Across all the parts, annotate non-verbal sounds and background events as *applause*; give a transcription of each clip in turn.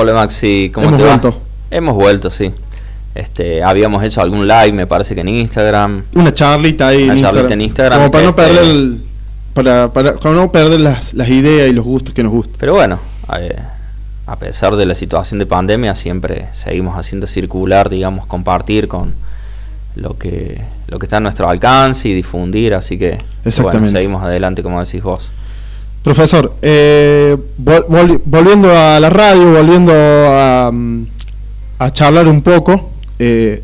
Hola Maxi, ¿cómo Hemos te va? vuelto. Hemos vuelto, sí. Este, habíamos hecho algún live, me parece que en Instagram. Una charlita ahí Una en, charlita Instagram, en Instagram, Como para no este- perder el- para, para, para no perder las, las ideas y los gustos que nos gustan. Pero bueno, eh, a pesar de la situación de pandemia, siempre seguimos haciendo circular, digamos, compartir con lo que lo que está a nuestro alcance y difundir, así que bueno, Exactamente. seguimos adelante, como decís vos. Profesor, eh, vol- vol- volviendo a la radio, volviendo a, mm, a charlar un poco, eh,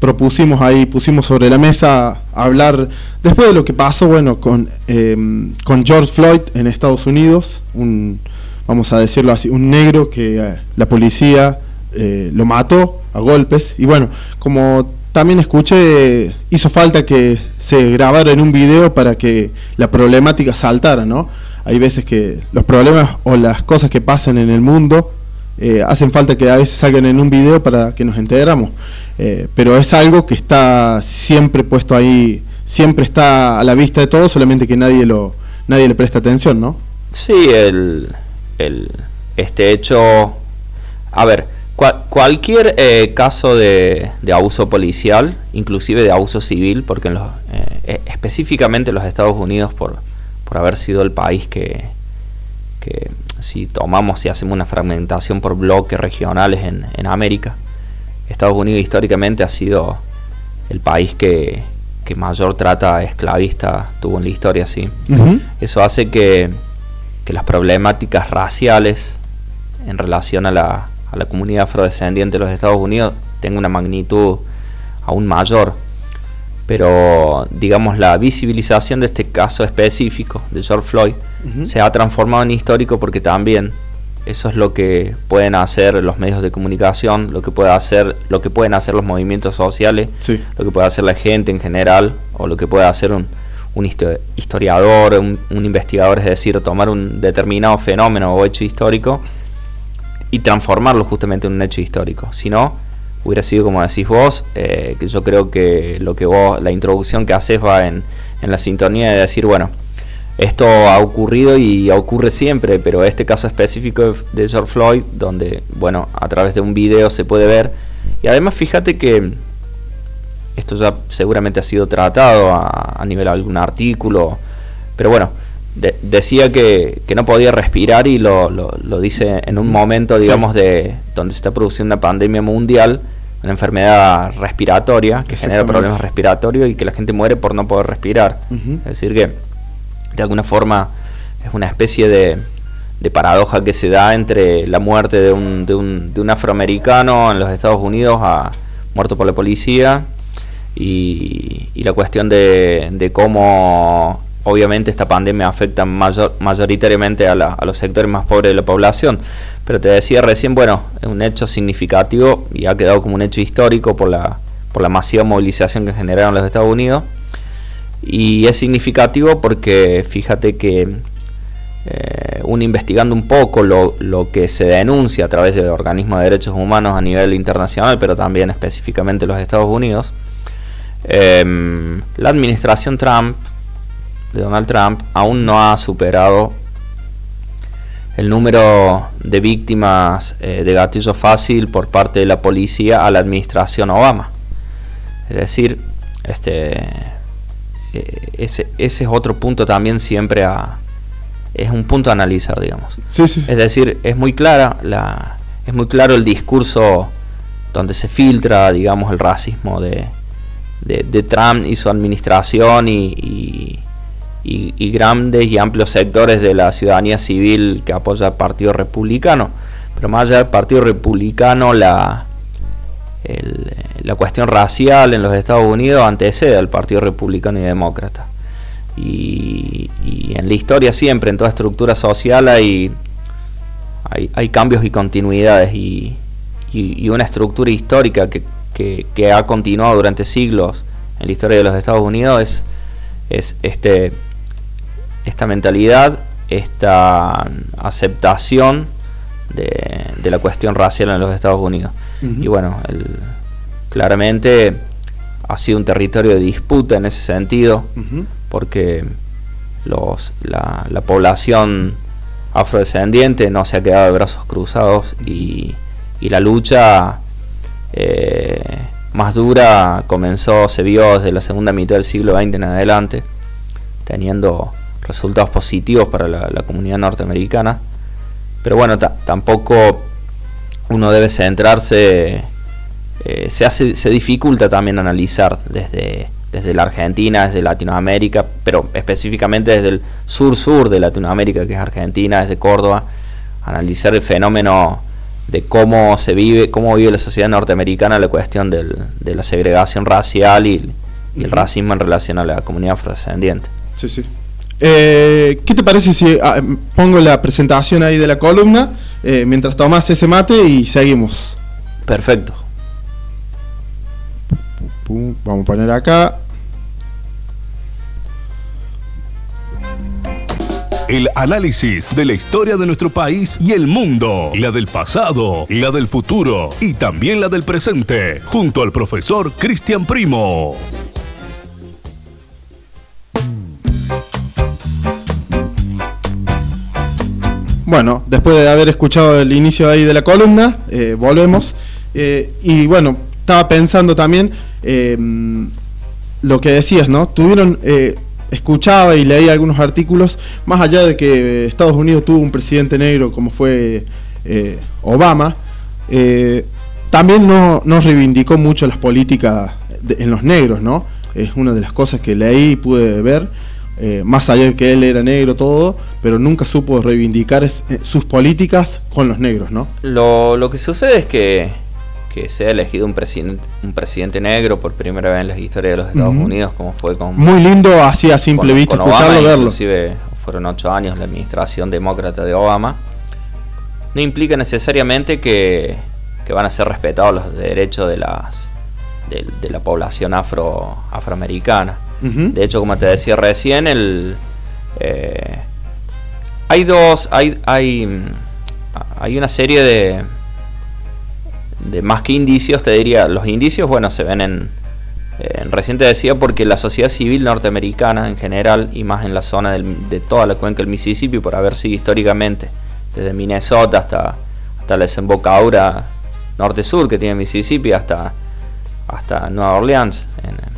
propusimos ahí, pusimos sobre la mesa hablar, después de lo que pasó, bueno, con, eh, con George Floyd en Estados Unidos, un, vamos a decirlo así, un negro que eh, la policía eh, lo mató a golpes, y bueno, como también escuché, hizo falta que se grabara en un video para que la problemática saltara, ¿no? Hay veces que los problemas o las cosas que pasan en el mundo eh, hacen falta que a veces salgan en un video para que nos enteramos. Eh, pero es algo que está siempre puesto ahí, siempre está a la vista de todos, solamente que nadie lo nadie le presta atención, ¿no? Sí, el, el- este hecho, a ver, cua- cualquier eh, caso de, abuso policial, inclusive de abuso civil, porque en los, eh, eh, específicamente los Estados Unidos, por, por haber sido el país que, que si tomamos y hacemos una fragmentación por bloques regionales en, en América, Estados Unidos históricamente ha sido el país que, que mayor trata esclavista tuvo en la historia, sí. Eso hace que, que las problemáticas raciales en relación a la, a la comunidad afrodescendiente de los Estados Unidos tengan una magnitud aún mayor. Pero, digamos, la visibilización de este caso específico de George Floyd se ha transformado en histórico porque también eso es lo que pueden hacer los medios de comunicación, lo que puede hacer, lo que pueden hacer los movimientos sociales Sí. lo que puede hacer la gente en general o lo que puede hacer un, un histo- historiador, un, un investigador, es decir, tomar un determinado fenómeno o hecho histórico y transformarlo justamente en un hecho histórico. Si no, hubiera sido como decís vos, eh, que yo creo que lo que vos, la introducción que haces va en, en la sintonía de decir, bueno, esto ha ocurrido y ocurre siempre, pero este caso específico de, George Floyd, donde, bueno, a través de un video se puede ver, y además fíjate que esto ya seguramente ha sido tratado a, a nivel de algún artículo, pero bueno, de- decía que, que no podía respirar y lo, lo- lo dice en un momento, Sí. digamos, de donde se está produciendo una pandemia mundial, una enfermedad respiratoria que genera problemas respiratorios y que la gente muere por no poder respirar. Es decir, que de alguna forma es una especie de, de paradoja que se da entre la muerte de un, de, un, de un afroamericano en los Estados Unidos a, muerto por la policía y, y la cuestión de, de cómo obviamente esta pandemia afecta mayor, mayoritariamente a, los sectores más pobres de la población. Pero te decía recién, bueno, es un hecho significativo y ha quedado como un hecho histórico por la, masiva movilización que generaron los Estados Unidos. Y es significativo porque fíjate que eh, investigando un poco lo, que se denuncia a través de organismos de derechos humanos a nivel internacional, pero también específicamente los Estados Unidos, em, la administración Trump, de Donald Trump, aún no ha superado el número de víctimas eh, de gatillo fácil por parte de la policía a la administración Obama. Es decir, este, eh, ese, ese es otro punto también siempre a... Es un punto a analizar, digamos. Sí, sí. Es decir, es muy clara la, es muy claro el discurso donde se filtra, digamos, el racismo de, de, de Trump y su administración y, y, y- grandes y amplios sectores de la ciudadanía civil que apoya al Partido Republicano. Pero más allá del Partido Republicano, la, la cuestión racial en los Estados Unidos antecede al Partido Republicano y Demócrata. Y, en la historia siempre, en toda estructura social, hay, hay, cambios y continuidades y, y- y una estructura histórica que, que- que ha continuado durante siglos en la historia de los Estados Unidos es, es este, esta mentalidad, esta aceptación de, de la cuestión racial en los Estados Unidos. Y bueno, el- claramente ha sido un territorio de disputa en ese sentido porque los, la, la población afrodescendiente no se ha quedado de brazos cruzados y, la lucha eh, más dura comenzó, se vio desde la segunda mitad del siglo XX en adelante, teniendo resultados positivos para la, comunidad norteamericana. Pero bueno, tampoco uno debe centrarse, eh, se, hace, se dificulta también analizar desde, desde la Argentina, desde Latinoamérica, pero específicamente desde el sur-sur de Latinoamérica, que es Argentina, desde Córdoba, analizar el fenómeno de cómo se vive, cómo vive la sociedad norteamericana la cuestión del, de la segregación racial y, el racismo en relación a la comunidad afrodescendiente. Sí, sí. Eh, ¿Qué te parece si ah, pongo la presentación ahí de la columna eh, mientras tomas ese mate y seguimos? Perfecto. Vamos a poner acá. El análisis de la historia de nuestro país y el mundo, la del pasado, la del futuro y también la del presente, junto al profesor Cristian Primo. Bueno, después de haber escuchado el inicio ahí de la columna, eh, volvemos. Eh, y bueno, estaba pensando también eh, lo que decías, ¿no? Tuvieron escuchaba y leía algunos artículos, más allá de que Estados Unidos tuvo un presidente negro como fue eh, Obama, eh, también no, reivindicó mucho las políticas en los negros, ¿no? Es una de las cosas que leí y pude ver, eh, más allá de que él era negro todo, pero nunca supo reivindicar sus políticas con los negros, ¿no? Lo, lo que sucede es que que sea elegido un presidente, un presidente negro por primera vez en la historia de los Estados Unidos, como fue con... Muy lindo así a simple vista, escucharlo, verlo. Inclusive fueron ocho años la administración demócrata de Obama. No implica necesariamente que, van a ser respetados los derechos de las de, la población afro afroamericana. De hecho, como te decía recién, el eh, hay dos, hay, hay, hay una serie de, de más que indicios, te diría, los indicios, bueno, se ven en, en reciente decía porque la sociedad civil norteamericana en general y más en la zona de toda la cuenca del Mississippi por haber sido históricamente desde Minnesota hasta, hasta la desembocadura norte-sur que tiene Mississippi hasta, hasta Nueva Orleans en,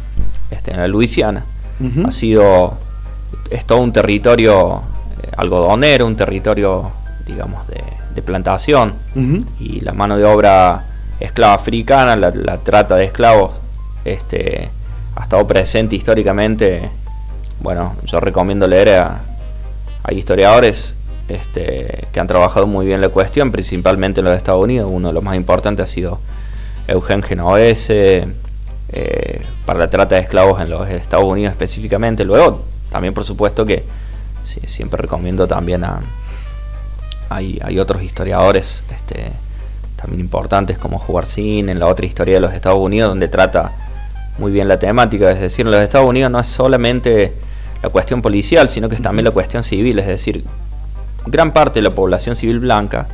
este, en la Luisiana ha sido es todo un territorio eh, algodonero un territorio digamos de, de plantación y la mano de obra esclava africana, la, trata de esclavos, este, ha estado presente históricamente. Bueno, yo recomiendo leer a, historiadores este, que han trabajado muy bien la cuestión, principalmente en los Estados Unidos. Uno de los más importantes ha sido Eugen Genovese, eh, para la trata de esclavos en los Estados Unidos específicamente. Luego, también por supuesto que siempre recomiendo también a... Hay, hay otros historiadores este, también importantes como Cine, en la otra historia de los Estados Unidos, donde trata muy bien la temática. Es decir, en los Estados Unidos no es solamente la cuestión policial, sino que es también la cuestión civil. Es decir, gran parte de la población civil blanca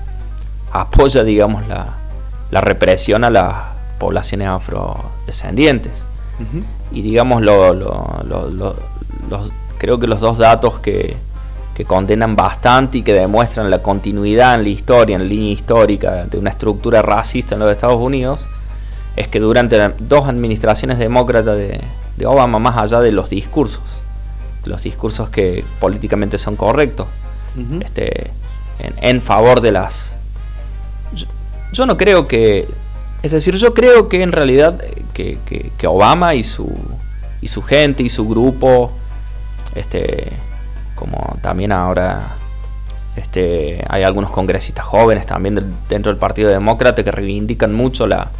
apoya, digamos, la, la represión a las poblaciones afrodescendientes. Y digamos, lo, lo, creo que los dos datos que, que condenan bastante y que demuestran la continuidad en la historia, en la línea histórica de una estructura racista en los Estados Unidos, es que durante dos administraciones demócratas de, Obama, más allá de los discursos, los discursos que políticamente son correctos, este, en, favor de las... Yo, no creo que... Es decir, yo creo que en realidad que, que Obama y su, y su gente y su grupo este, como también ahora este, hay algunos congresistas jóvenes también dentro del Partido Demócrata que reivindican mucho la,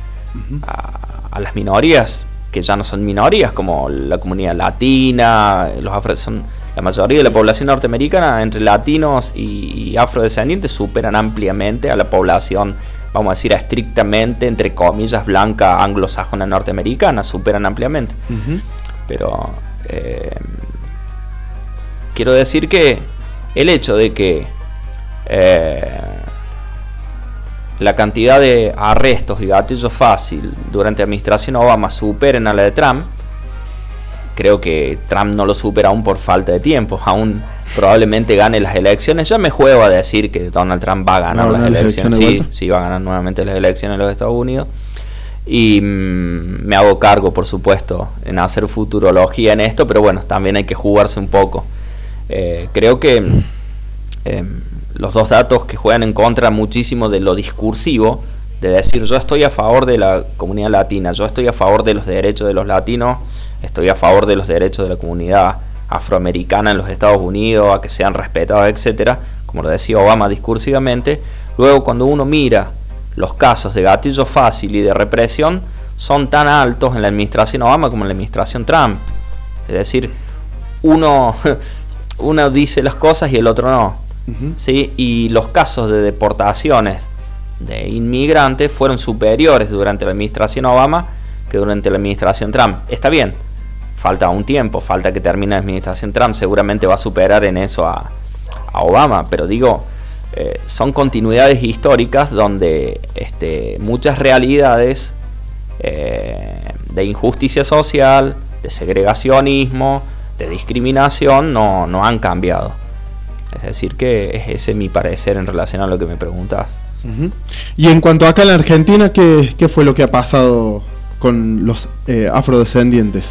a, las minorías, que ya no son minorías, como la comunidad latina, los afro, son la mayoría de la población norteamericana, entre latinos y, afrodescendientes, superan ampliamente a la población, vamos a decir, estrictamente, entre comillas, blanca anglosajona norteamericana, superan ampliamente. Pero eh, quiero decir que el hecho de que eh, la cantidad de arrestos y gatillo fácil durante la administración Obama superen a la de Trump, creo que Trump no lo supera aún por falta de tiempo. Aún probablemente gane las elecciones. Yo me juego a decir que Donald Trump va a ganar las, elecciones. sí, sí, va a ganar nuevamente las elecciones en los Estados Unidos. Y mm, me hago cargo, por supuesto, en hacer futurología en esto, pero bueno, también hay que jugarse un poco. Eh, creo que em, los dos datos que juegan en contra muchísimo de lo discursivo, de decir yo estoy a favor de la comunidad latina, yo estoy a favor de los derechos de los latinos, estoy a favor de los derechos de la comunidad afroamericana en los Estados Unidos, a que sean respetados, etcétera, como lo decía Obama discursivamente, luego cuando uno mira los casos de gatillo fácil y de represión son tan altos en la administración Obama como en la administración Trump. Es decir, uno, *laughs* uno dice las cosas y el otro no. ¿sí? Y los casos de deportaciones de inmigrantes fueron superiores durante la administración Obama que durante la administración Trump. Está bien, falta un tiempo, falta que termine la administración Trump, seguramente va a superar en eso a, Obama, pero digo, eh, son continuidades históricas donde este, muchas realidades eh, de injusticia social, de segregacionismo, de discriminación no, no han cambiado. Es decir, que es ese mi parecer en relación a lo que me preguntas. Y en cuanto acá en la Argentina, ¿qué, ¿qué, fue lo que ha pasado con los eh, afrodescendientes?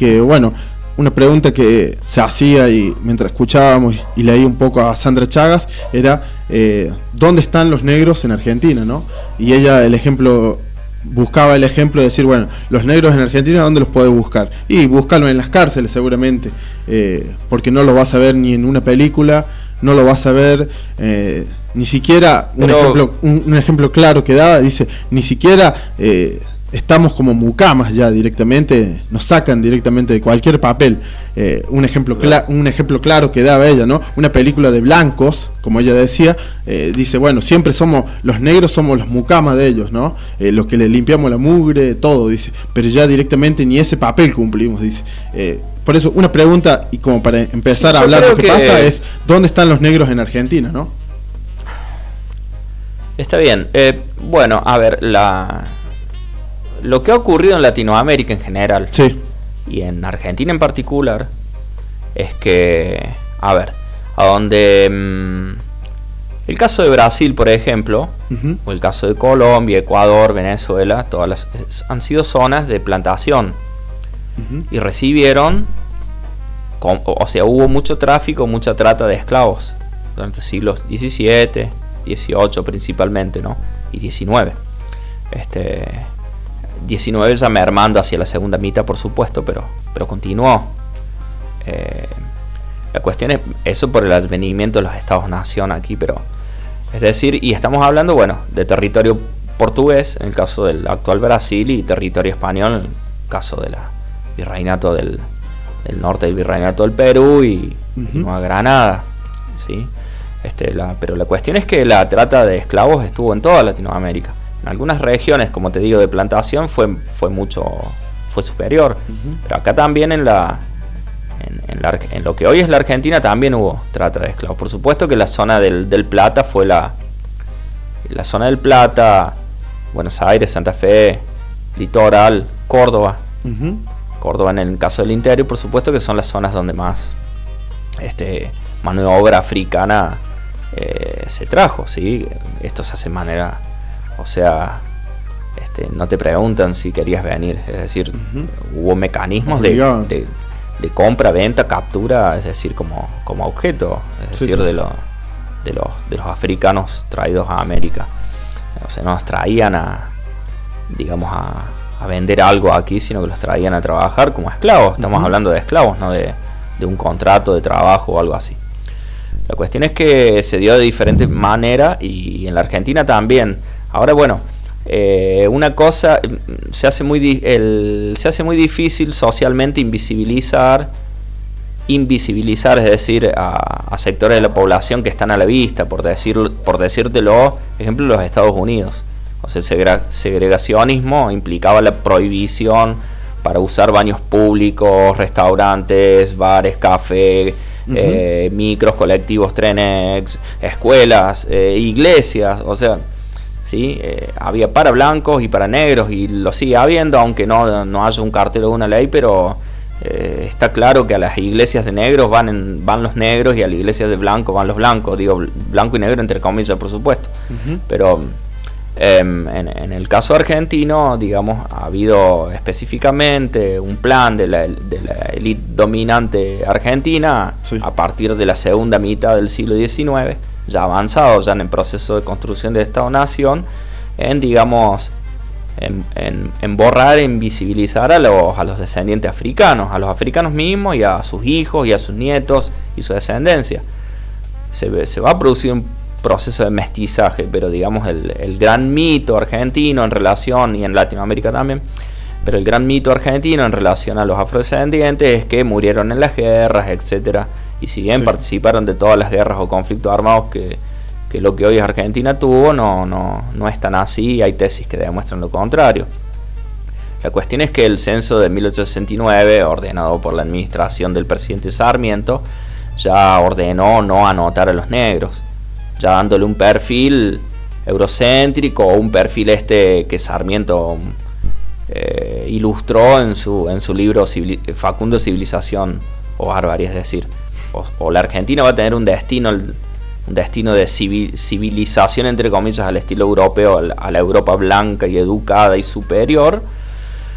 Que bueno, una pregunta que se hacía y mientras escuchábamos y leí un poco a Sandra Chagas era eh, ¿dónde están los negros en Argentina? ¿no? Y ella el ejemplo buscaba el ejemplo de decir, bueno, los negros en Argentina, ¿dónde los puede buscar? Y buscarlo en las cárceles seguramente, eh, porque no lo vas a ver ni en una película, no lo vas a ver eh, ni siquiera, un, ejemplo, un, ejemplo claro que daba, dice, ni siquiera estamos como mucamas ya directamente, nos sacan directamente de cualquier papel. Eh, un, ejemplo un ejemplo claro que daba ella, ¿no? Una película de blancos, como ella decía, eh, dice, bueno, siempre somos, los negros somos los mucamas de ellos, ¿no? Eh, los que le limpiamos la mugre, todo, dice, pero ya directamente ni ese papel cumplimos, dice. por eso, una pregunta, y como para empezar a hablar lo que, que pasa, es, ¿dónde están los negros en Argentina, no? Está bien. bueno, a ver, la lo que ha ocurrido en Latinoamérica en general y en Argentina en particular es que, a ver, a donde mm, el caso de Brasil, por ejemplo, o el caso de Colombia, Ecuador, Venezuela, todas las han sido zonas de plantación y recibieron, o, sea, hubo mucho tráfico, mucha trata de esclavos durante siglos XVII, XVIII principalmente, ¿no? Y XIX. Este, 19 ya mermando hacia la segunda mitad, por supuesto, pero, pero continuó. Eh, la cuestión es eso por el advenimiento de los Estados-nación aquí, pero es decir, y estamos hablando, bueno, de territorio portugués, en el caso del actual Brasil, y territorio español, en el caso del virreinato del, norte del virreinato del Perú y, Nueva Granada, ¿sí? Este, la, pero la cuestión es que la trata de esclavos estuvo en toda Latinoamérica. En algunas regiones, como te digo, de plantación fue, fue mucho, fue superior. Pero acá también en la, en, lo que hoy es la Argentina también hubo trata de esclavos. Por supuesto que la zona del, Plata fue la, la zona del Plata, Buenos Aires, Santa Fe, Litoral, Córdoba. Córdoba en el caso del interior, por supuesto que son las zonas donde más este, mano de obra africana eh, se trajo. ¿sí? Esto se hace de manera o sea, este, no te preguntan si querías venir. Es decir, hubo mecanismos de, de, compra, venta, captura, es decir, como, como objeto, es decir, De, los, de, los, de los africanos traídos a América. O sea, no nos traían a, digamos, a, a, vender algo aquí, sino que los traían a trabajar como esclavos. Estamos hablando de esclavos, no de, de un contrato de trabajo o algo así. La cuestión es que se dio de diferentes maneras y en la Argentina también Ahora, bueno, eh, una cosa, mm, se hace, muy se hace muy difícil socialmente invisibilizar, invisibilizar, es decir, a, sectores de la población que están a la vista, por, decir, por decírtelo, ejemplo, los Estados Unidos. O sea, el segregacionismo implicaba la prohibición para usar baños públicos, restaurantes, bares, café, eh, micros, colectivos, trenes, escuelas, eh, iglesias, o sea, ¿sí? Eh, había para blancos y para negros y lo sigue habiendo, aunque no, no haya un cartel o una ley, pero Eh, está claro que a las iglesias de negros van, van los negros y a las iglesias de blanco van los blancos. Digo, blanco y negro entre comillas, por supuesto. Pero em, en, el caso argentino, digamos, ha habido específicamente un plan de la, de la élite dominante argentina a partir de la segunda mitad del siglo XIX, ya avanzado, ya en el proceso de construcción de Estado-Nación, en, digamos, en, borrar, en visibilizar a los, a los descendientes africanos, a los africanos mismos y a sus hijos y a sus nietos y su descendencia. Se, se va a producir un proceso de mestizaje, pero digamos el, el, gran mito argentino en relación, y en Latinoamérica también, pero el gran mito argentino en relación a los afrodescendientes es que murieron en las guerras, etcétera, y si bien participaron de todas las guerras o conflictos armados que, que lo que hoy Argentina tuvo no, no, no es tan así, hay tesis que demuestran lo contrario. La cuestión es que el censo de 1869, ordenado por la administración del presidente Sarmiento, ya ordenó no anotar a los negros, ya dándole un perfil eurocéntrico o un perfil este que Sarmiento eh, ilustró en su, en su libro Facundo Civilización o Barbarie, es decir, o, o, la Argentina va a tener un destino un destino de civilización, entre comillas, al estilo europeo, a la Europa blanca y educada y superior,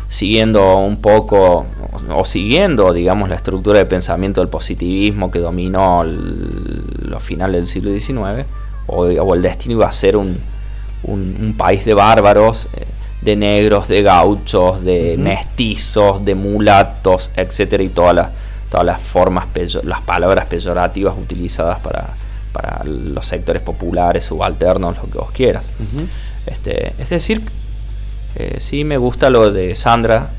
siguiendo un poco, o siguiendo, digamos, la estructura de pensamiento del positivismo que dominó los finales del siglo XIX, o, el destino iba a ser un, país de bárbaros, eh, de negros, de gauchos, de mestizos, de mulatos, etcétera, y todas las, todas las formas, las palabras peyorativas utilizadas para para los sectores populares, subalternos, lo que vos quieras. este, es decir, eh, sí me gusta lo de Sandra,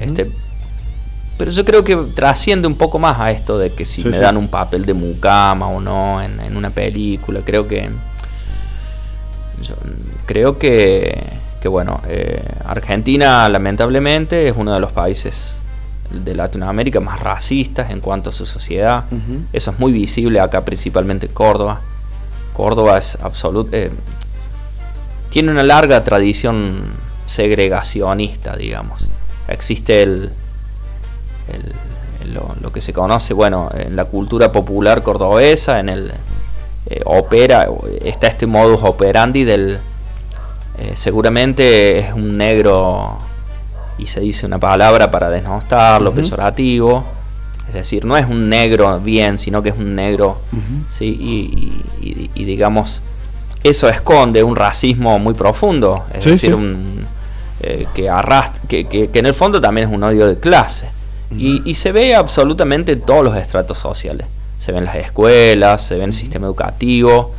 este, pero yo creo que trasciende un poco más a esto de que si me dan un papel de mucama o no en, una película, creo que creo que, que bueno, eh, Argentina lamentablemente es uno de los países de Latinoamérica más racistas en cuanto a su sociedad. Eso es muy visible acá, principalmente en Córdoba. Córdoba es absoluto. Eh, tiene una larga tradición segregacionista, digamos. Existe el, lo, que se conoce, bueno, en la cultura popular cordobesa, en el eh, opera, está este modus operandi del, eh, seguramente es un negro y se dice una palabra para desnostarlo, lo peyorativo. Es decir, no es un negro bien, sino que es un negro, ¿sí? Y, digamos, eso esconde un racismo muy profundo, es decir, un, eh, que, arrastra, que, que, en el fondo también es un odio de clase. y, se ve absolutamente en todos los estratos sociales. Se ven las escuelas, se ve en el sistema educativo,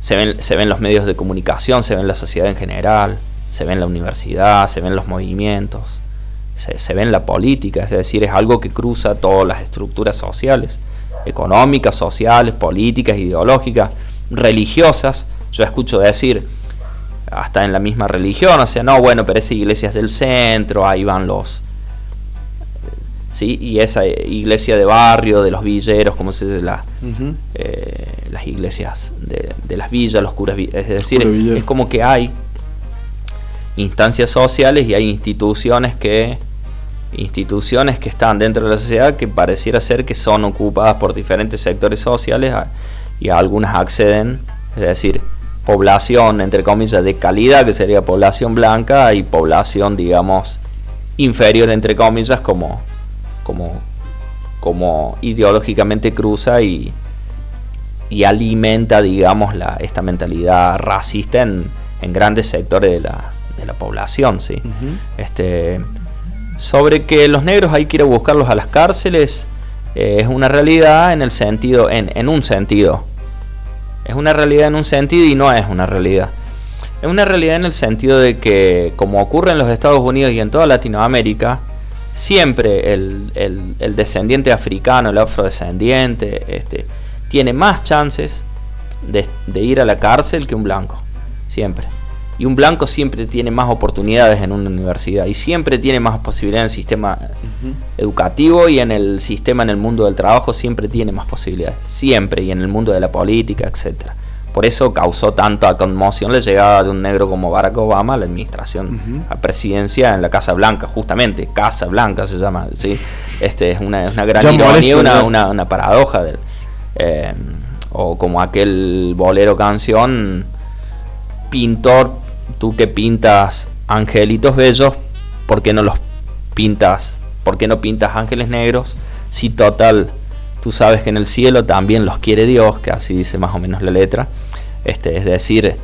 se ven, se ven los medios de comunicación, se ve en la sociedad en general se ve en la universidad, se ven los movimientos, se, ve en la política, es decir, es algo que cruza todas las estructuras sociales, económicas, sociales, políticas, ideológicas, religiosas. Yo escucho decir, hasta en la misma religión, o sea, no, bueno, pero esa iglesia es del centro, ahí van los... ¿sí? Y esa iglesia de barrio, de los villeros, como se dice, la, eh, las iglesias de, las villas, los curas, es decir, es como que hay instancias sociales y hay instituciones que instituciones que están dentro de la sociedad que pareciera ser que son ocupadas por diferentes sectores sociales y algunas acceden, es decir, población entre comillas de calidad que sería población blanca y población digamos inferior entre comillas como como como ideológicamente cruza y, y alimenta digamos la, esta mentalidad racista en, en grandes sectores de la, de la población, sí. este, sobre que los negros hay que ir a buscarlos a las cárceles, eh, es una realidad en el sentido, en, en un sentido. Es una realidad en un sentido y no es una realidad. Es una realidad en el sentido de que, como ocurre en los Estados Unidos y en toda Latinoamérica, siempre el, el, descendiente africano, el afrodescendiente, este, tiene más chances de, de, ir a la cárcel que un blanco. Siempre. Y un blanco siempre tiene más oportunidades en una universidad y siempre tiene más posibilidades en el sistema educativo y en el sistema, en el mundo del trabajo, siempre tiene más posibilidades. Siempre, y en el mundo de la política, etcétera por eso causó tanta conmoción la llegada de un negro como Barack Obama a la administración, a presidencia en la Casa Blanca, justamente, Casa Blanca se llama, ¿sí? Este, es, una, una gran ironía, una, una, una, paradoja del... Eh, o como aquel bolero canción, pintor, tú que pintas angelitos bellos, ¿por qué no los pintas? ¿Por qué no pintas ángeles negros? Si total, tú sabes que en el cielo también los quiere Dios, que así dice más o menos la letra. Este, es decir,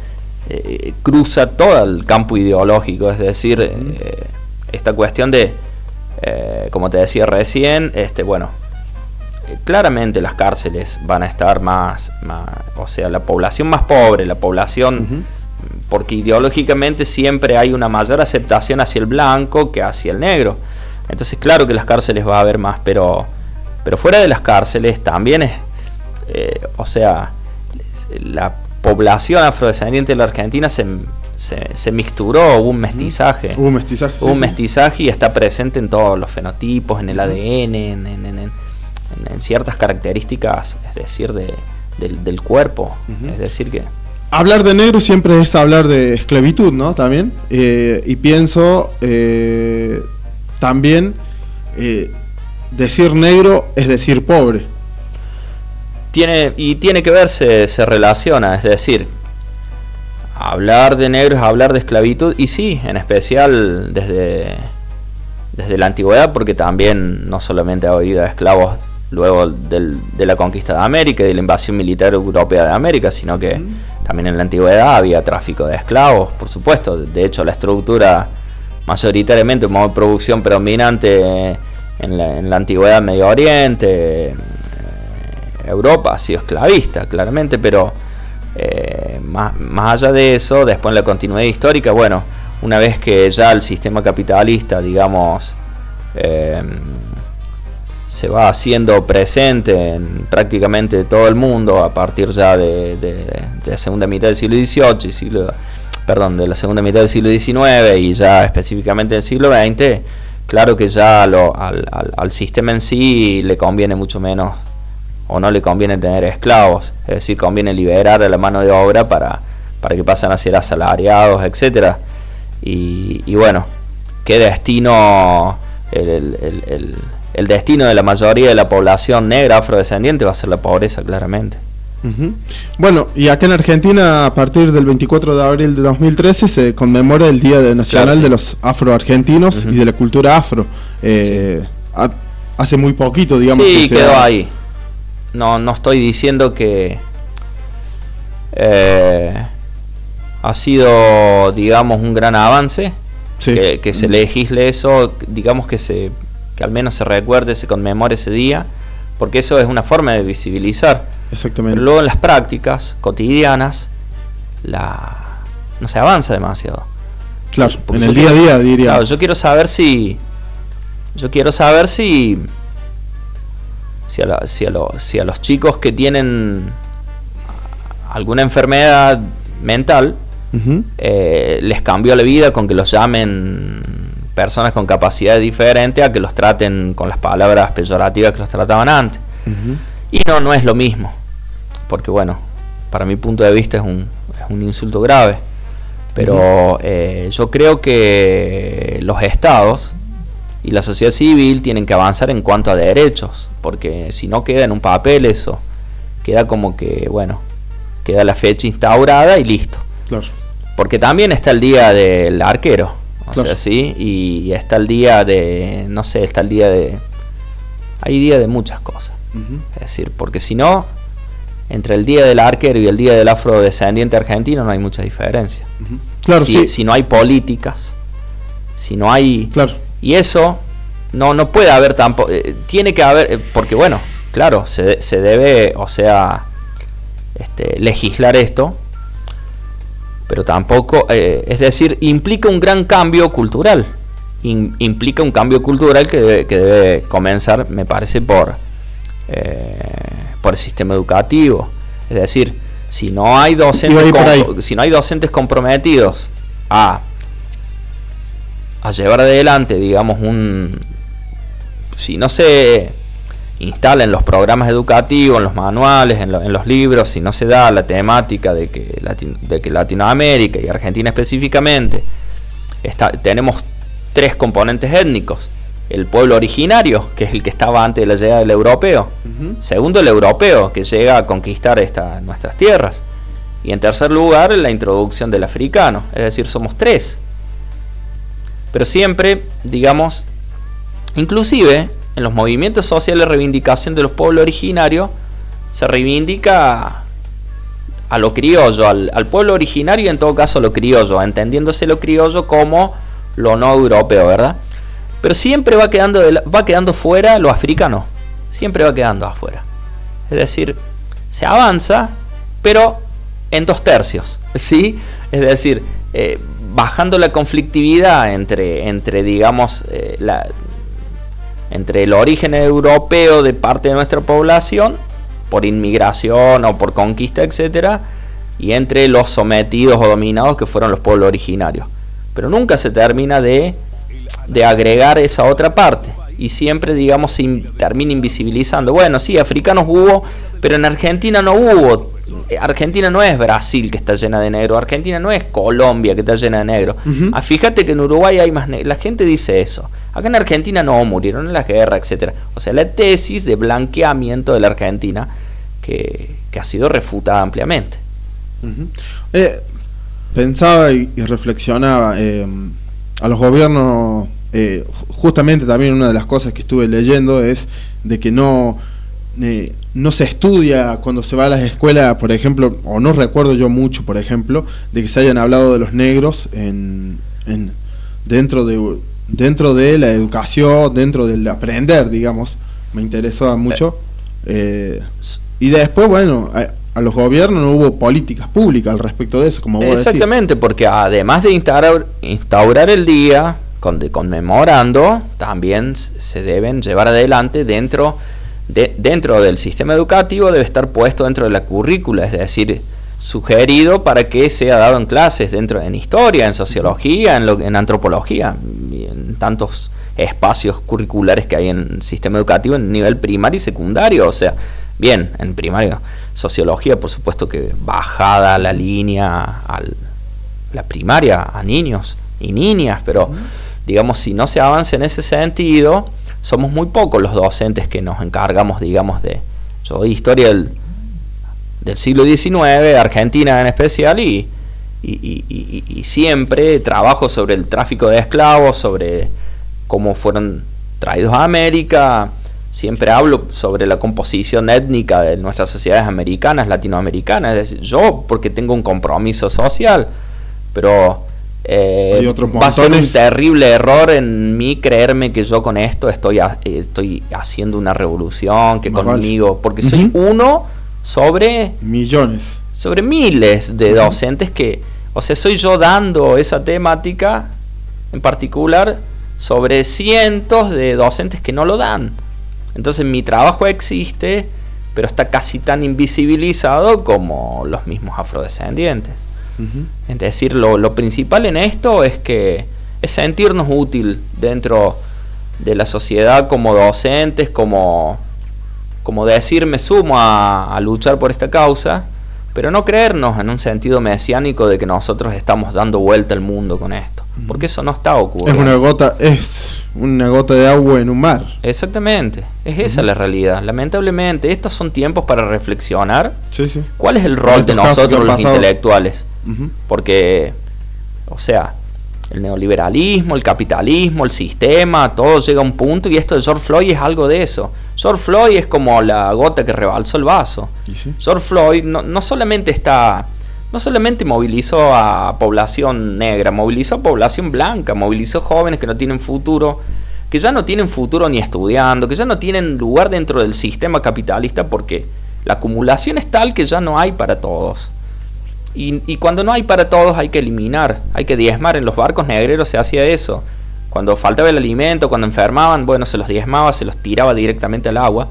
eh, cruza todo el campo ideológico, es decir, eh, esta cuestión de, eh, como te decía recién, este, bueno, claramente las cárceles van a estar más, o sea, la población más pobre, la población, porque ideológicamente siempre hay una mayor aceptación hacia el blanco que hacia el negro. Entonces, claro que las cárceles va a haber más, pero, pero fuera de las cárceles también es, eh, o sea, la población afrodescendiente de la Argentina se, se, mixturó, hubo un mestizaje. Hubo un mestizaje. Hubo un mestizaje y está presente en todos los fenotipos, en el ADN, en, en en, ciertas características, es decir, de, del, cuerpo. Es decir, que... Hablar de negro siempre es hablar de esclavitud, ¿no? También. Eh, y pienso eh, también, eh, decir negro es decir pobre. Tiene, y tiene que ver, se, relaciona, es decir, hablar de negro es hablar de esclavitud, y sí, en especial desde, desde la antigüedad, porque también no solamente ha habido esclavos luego de la conquista de América y de la invasión militar europea de América, sino que también en la antigüedad había tráfico de esclavos, por supuesto. De hecho, la estructura mayoritariamente, modo de producción predominante en la, en la antigüedad Medio Oriente, eh, Europa ha sido esclavista, claramente, pero eh, más, más allá de eso, después en la continuidad histórica, bueno, una vez que ya el sistema capitalista, digamos, eh, se va haciendo presente en prácticamente todo el mundo a partir ya de, la segunda mitad del siglo XVIII perdón, de la segunda mitad del siglo XIX y ya específicamente del siglo XX, claro que ya lo, al, al, sistema en sí le conviene mucho menos o no le conviene tener esclavos, es decir, conviene liberar a la mano de obra para, para que pasen a ser asalariados, etcétera. Y, bueno, qué destino el destino de la mayoría de la población negra afrodescendiente va a ser la pobreza, claramente. Bueno, y acá en Argentina, a partir del 24 de abril de 2013, se conmemora el Día Nacional de los Afroargentinos y de la cultura afro. Eh, hace muy poquito, digamos. Sí, quedó ahí. No, no estoy diciendo que eh, ha sido, digamos, un gran avance. Que, que se legisle eso, digamos que se que al menos se recuerde, se conmemore ese día, porque eso es una forma de visibilizar. Exactamente. Pero luego en las prácticas cotidianas, la no se avanza demasiado. Claro, en el día a día diría. Claro, yo quiero saber si. Yo quiero saber si. Si a, si, si a los chicos que tienen alguna enfermedad mental eh, les cambió la vida con que los llamen personas con capacidades diferentes a que los traten con las palabras peyorativas que los trataban antes. Y no, no es lo mismo. Porque bueno, para mi punto de vista es un, es un insulto grave. Pero eh, yo creo que los estados y la sociedad civil tienen que avanzar en cuanto a derechos. Porque si no queda en un papel eso, queda como que, bueno, queda la fecha instaurada y listo. Porque también está el día del arquero o sea, sí, y, está el día de, no sé, está el día de... Hay día de muchas cosas. Es decir, porque si no, entre el día del arquero y el día del afrodescendiente argentino no hay mucha diferencia. Claro, si, si no hay políticas, si no hay... Claro. Y eso no, no puede haber tampoco... Eh, tiene que haber, eh, porque bueno, claro, se, se debe, o sea, este, legislar esto, pero tampoco, eh, es decir, implica un gran cambio cultural, implica un cambio cultural que debe, comenzar, me parece, por, eh, por el sistema educativo. Es decir, si no hay docentes, si no hay docentes comprometidos a, a llevar adelante, digamos, un... Si no se instala en los programas educativos, en los manuales, en, los libros, si no se da la temática de que, de que Latinoamérica y Argentina específicamente tenemos tres componentes étnicos. El pueblo originario, que es el que estaba antes de la llegada del europeo. Segundo, el europeo, que llega a conquistar esta, nuestras tierras. Y en tercer lugar, la introducción del africano. Es decir, somos tres. Pero siempre, digamos, inclusive en los movimientos sociales de reivindicación de los pueblos originarios, se reivindica a lo criollo, al, pueblo originario y en todo caso a lo criollo, entendiéndose lo criollo como lo no europeo, ¿verdad? Pero siempre va quedando, va quedando fuera lo africano, siempre va quedando afuera. Es decir, se avanza, pero en dos tercios, *laughs* ¿sí? Es decir, eh, bajando la conflictividad entre, entre digamos, eh, la, entre el origen europeo de parte de nuestra población, por inmigración o por conquista, etcétera, y entre los sometidos o dominados que fueron los pueblos originarios. Pero nunca se termina de, de agregar esa otra parte. Y siempre, digamos, termina invisibilizando. Bueno, sí, africanos hubo, pero en Argentina no hubo. Argentina no es Brasil que está llena de negro, Argentina no es Colombia que está llena de negro. ah, fíjate que en Uruguay hay más negro. La gente dice eso. Acá en Argentina no, murieron en la guerra, etcétera. O sea, la tesis de blanqueamiento de la Argentina que, ha sido refutada ampliamente. Eh, pensaba y, reflexionaba eh, a los gobiernos, eh, justamente también una de las cosas que estuve leyendo es de que no, no se estudia cuando se va a las escuelas, por ejemplo, o no recuerdo yo mucho, por ejemplo, de que se hayan hablado de los negros en, en dentro de dentro de la educación, dentro del aprender, digamos, me interesó mucho. Eh, y después, bueno, a, los gobiernos no hubo políticas públicas al respecto de eso, como vos Exactamente, porque además de instaurar, instaurar el día con, conmemorando, también se deben llevar adelante dentro, de, dentro del sistema educativo, debe estar puesto dentro de la currícula, es decir, sugerido para que sea dado en clases dentro en historia, en sociología, en, lo, en antropología, en tantos espacios curriculares que hay en el sistema educativo en nivel primario y secundario, o sea, bien, en primario, sociología, por supuesto que bajada la línea a la primaria a niños y niñas, pero digamos, si no se avanza en ese sentido, somos muy pocos los docentes que nos encargamos, digamos, de, yo historia del siglo XIX, Argentina en especial, y, y, siempre trabajo sobre el tráfico de esclavos, sobre cómo fueron traídos a América, siempre hablo sobre la composición étnica de nuestras sociedades americanas, latinoamericanas, es decir, yo porque tengo un compromiso social, pero eh, va a ser un terrible error en mí creerme que yo con esto estoy, estoy haciendo una revolución, que conmigo, porque soy uno sobre millones, sobre miles de docentes que, o sea, soy yo dando esa temática en particular sobre cientos de docentes que no lo dan. Entonces mi trabajo existe, pero está casi tan invisibilizado como los mismos afrodescendientes. Es decir, lo, lo, principal en esto es que es sentirnos útil dentro de la sociedad como docentes, como como decir me sumo a, luchar por esta causa, pero no creernos en un sentido mesiánico de que nosotros estamos dando vuelta al mundo con esto, porque eso no está ocurriendo. Es una gota, es una gota de agua en un mar. Exactamente, es esa la realidad. Lamentablemente, estos son tiempos para reflexionar. ¿Cuál es el rol de nosotros los intelectuales? Porque, o sea, el neoliberalismo, el capitalismo, el sistema, todo llega a un punto y esto de George Floyd es algo de eso. George Floyd es como la gota que rebalsó el vaso. George Floyd no, solamente está, no solamente movilizó a población negra, movilizó a población blanca, movilizó jóvenes que no tienen futuro, que ya no tienen futuro ni estudiando, que ya no tienen lugar dentro del sistema capitalista porque la acumulación es tal que ya no hay para todos. Y, cuando no hay para todos hay que eliminar, hay que diezmar. En los barcos negreros se hacía eso. Cuando faltaba el alimento, cuando enfermaban, bueno, se los diezmaba, se los tiraba directamente al agua.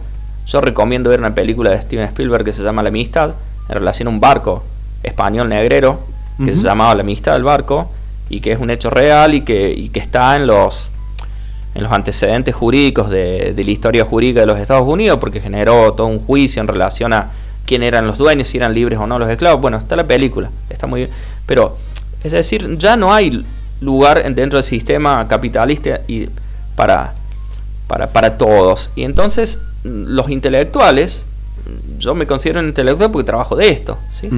Yo recomiendo ver una película de Steven Spielberg que se llama La Amistad, en relación a un barco español negrero, que se llamaba La Amistad del Barco, y que es un hecho real y que, y que está en los en los antecedentes jurídicos de, la historia jurídica de los Estados Unidos, porque generó todo un juicio en relación a quién eran los dueños, si eran libres o no los esclavos. Bueno, está la película, está muy bien. Pero, es decir, ya no hay lugar dentro del sistema capitalista y para, para, para todos. Y entonces, los intelectuales, yo me considero un intelectual porque trabajo de esto, ¿sí?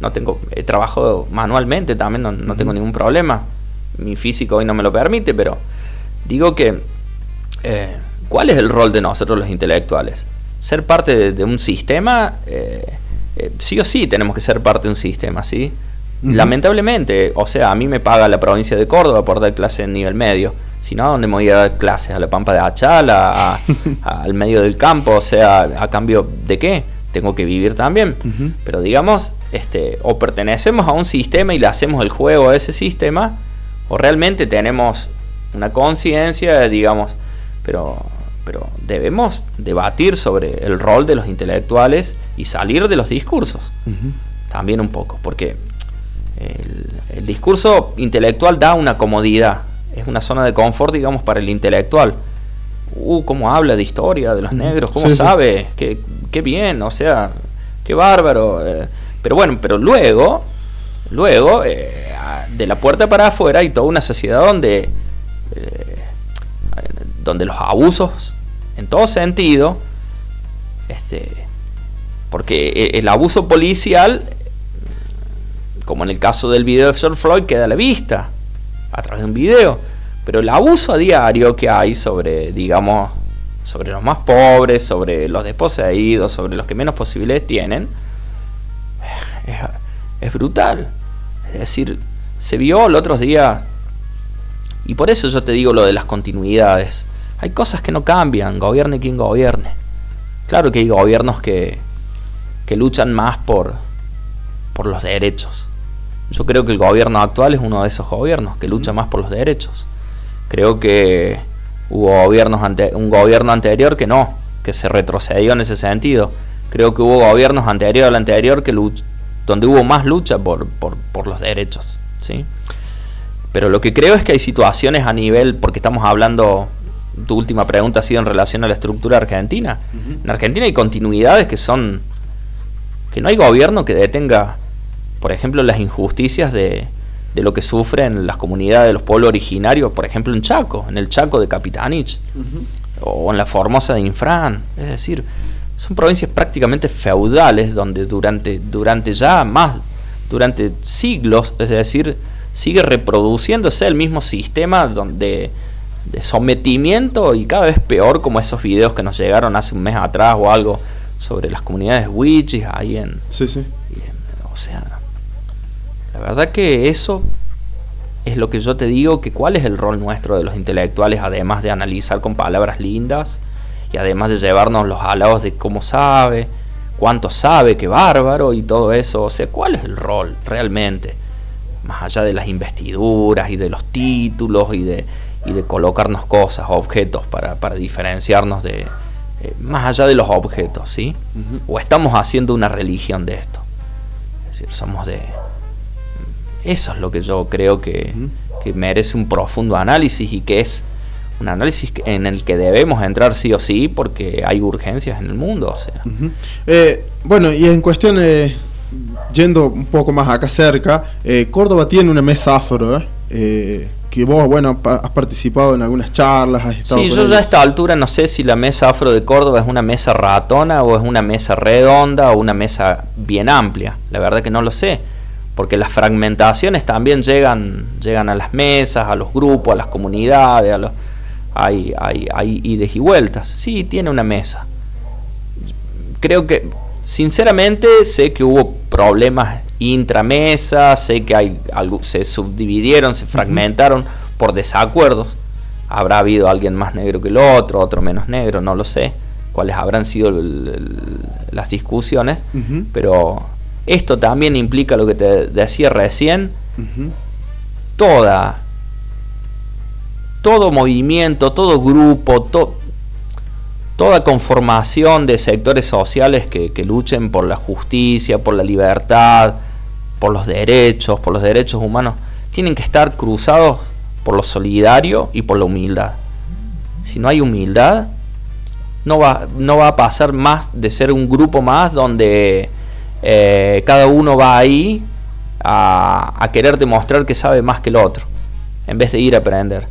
No tengo, he trabajado manualmente también, no, tengo ningún problema. Mi físico hoy no me lo permite, pero digo que, eh, ¿cuál es el rol de nosotros los intelectuales? Ser parte de, un sistema, eh, eh, sí o sí tenemos que ser parte de un sistema, ¿sí? Lamentablemente, o sea, a mí me paga la provincia de Córdoba por dar clase en nivel medio. Si no, ¿a dónde me voy a dar clases? ¿A la Pampa de Achala? ¿Al medio del campo? O sea, ¿a cambio de qué? Tengo que vivir también. Pero digamos, este, o pertenecemos a un sistema y le hacemos el juego a ese sistema, o realmente tenemos una conciencia, digamos, pero, pero debemos debatir sobre el rol de los intelectuales y salir de los discursos. También un poco, porque el, discurso intelectual da una comodidad, es una zona de confort, digamos, para el intelectual. Uh, cómo habla de historia de los negros, cómo sabe, Qué, qué, bien, o sea, qué bárbaro. Eh. pero bueno, pero luego, luego, eh, de la puerta para afuera hay toda una sociedad donde eh, donde los abusos, en todo sentido, este, porque e, el abuso policial, como en el caso del video de George Floyd, queda a la vista a través de un video, pero el abuso a diario que hay sobre, digamos, sobre los más pobres, sobre los desposeídos, sobre los que menos posibilidades tienen, es, brutal. Es decir, se vio el otro día y por eso yo te digo lo de las continuidades. Hay cosas que no cambian, gobierne quien gobierne. Claro que hay gobiernos que, que luchan más por, por los derechos. Yo creo que el gobierno actual es uno de esos gobiernos que lucha más por los derechos. Creo que hubo gobiernos ante, un gobierno anterior que no, que se retrocedió en ese sentido. Creo que hubo gobiernos anterior al anterior que donde hubo más lucha por, por, por los derechos. ¿sí? Pero lo que creo es que hay situaciones a nivel, porque estamos hablando, tu última pregunta ha sido en relación a la estructura argentina. En Argentina hay continuidades que son, que no hay gobierno que detenga, por ejemplo, las injusticias de, de lo que sufren las comunidades de los pueblos originarios, por ejemplo en Chaco, en el Chaco de Capitanich, o en la Formosa de Infran. Es decir, son provincias prácticamente feudales donde durante, durante ya más, durante siglos, es decir, sigue reproduciéndose el mismo sistema donde de sometimiento y cada vez peor como esos videos que nos llegaron hace un mes atrás o algo sobre las comunidades witches ahí en... Sí, sí. o sea, la verdad que eso es lo que yo te digo, que cuál es el rol nuestro de los intelectuales, además de analizar con palabras lindas y además de llevarnos los halagos de cómo sabe, cuánto sabe, qué bárbaro y todo eso, o sea, cuál es el rol realmente más allá de las investiduras y de los títulos y de, y de colocarnos cosas, objetos para, para diferenciarnos de, eh, más allá de los objetos, ¿sí? O estamos haciendo una religión de esto. Es decir, somos de... Eso es lo que yo creo que, que merece un profundo análisis y que es un análisis en el que debemos entrar sí o sí porque hay urgencias en el mundo. O sea. Eh, bueno, y en cuestión de yendo un poco más acá cerca, eh, Córdoba tiene una mesa afro, ¿eh? ¿eh? que vos, bueno, has participado en algunas charlas, has estado Sí, yo ya a esta altura no sé si la mesa afro de Córdoba es una mesa ratona o es una mesa redonda o una mesa bien amplia. La verdad que no lo sé, porque las fragmentaciones también llegan, llegan a las mesas, a los grupos, a las comunidades, a los, hay, hay, hay ides y vueltas. Sí, tiene una mesa. Creo que Sinceramente sé que hubo problemas intramesa, sé que hay algo, se subdividieron, se fragmentaron por desacuerdos. Habrá habido alguien más negro que el otro, otro menos negro, no lo sé cuáles habrán sido las discusiones, pero esto también implica lo que te decía recién, toda, todo movimiento, todo grupo, toda conformación de sectores sociales que, luchen por la justicia, por la libertad, por los derechos, por los derechos humanos, tienen que estar cruzados por lo solidario y por la humildad. si no hay humildad, no va, no va a pasar más de ser un grupo más donde eh, cada uno va ahí a, a, querer demostrar que sabe más que el otro, en vez de ir a aprender.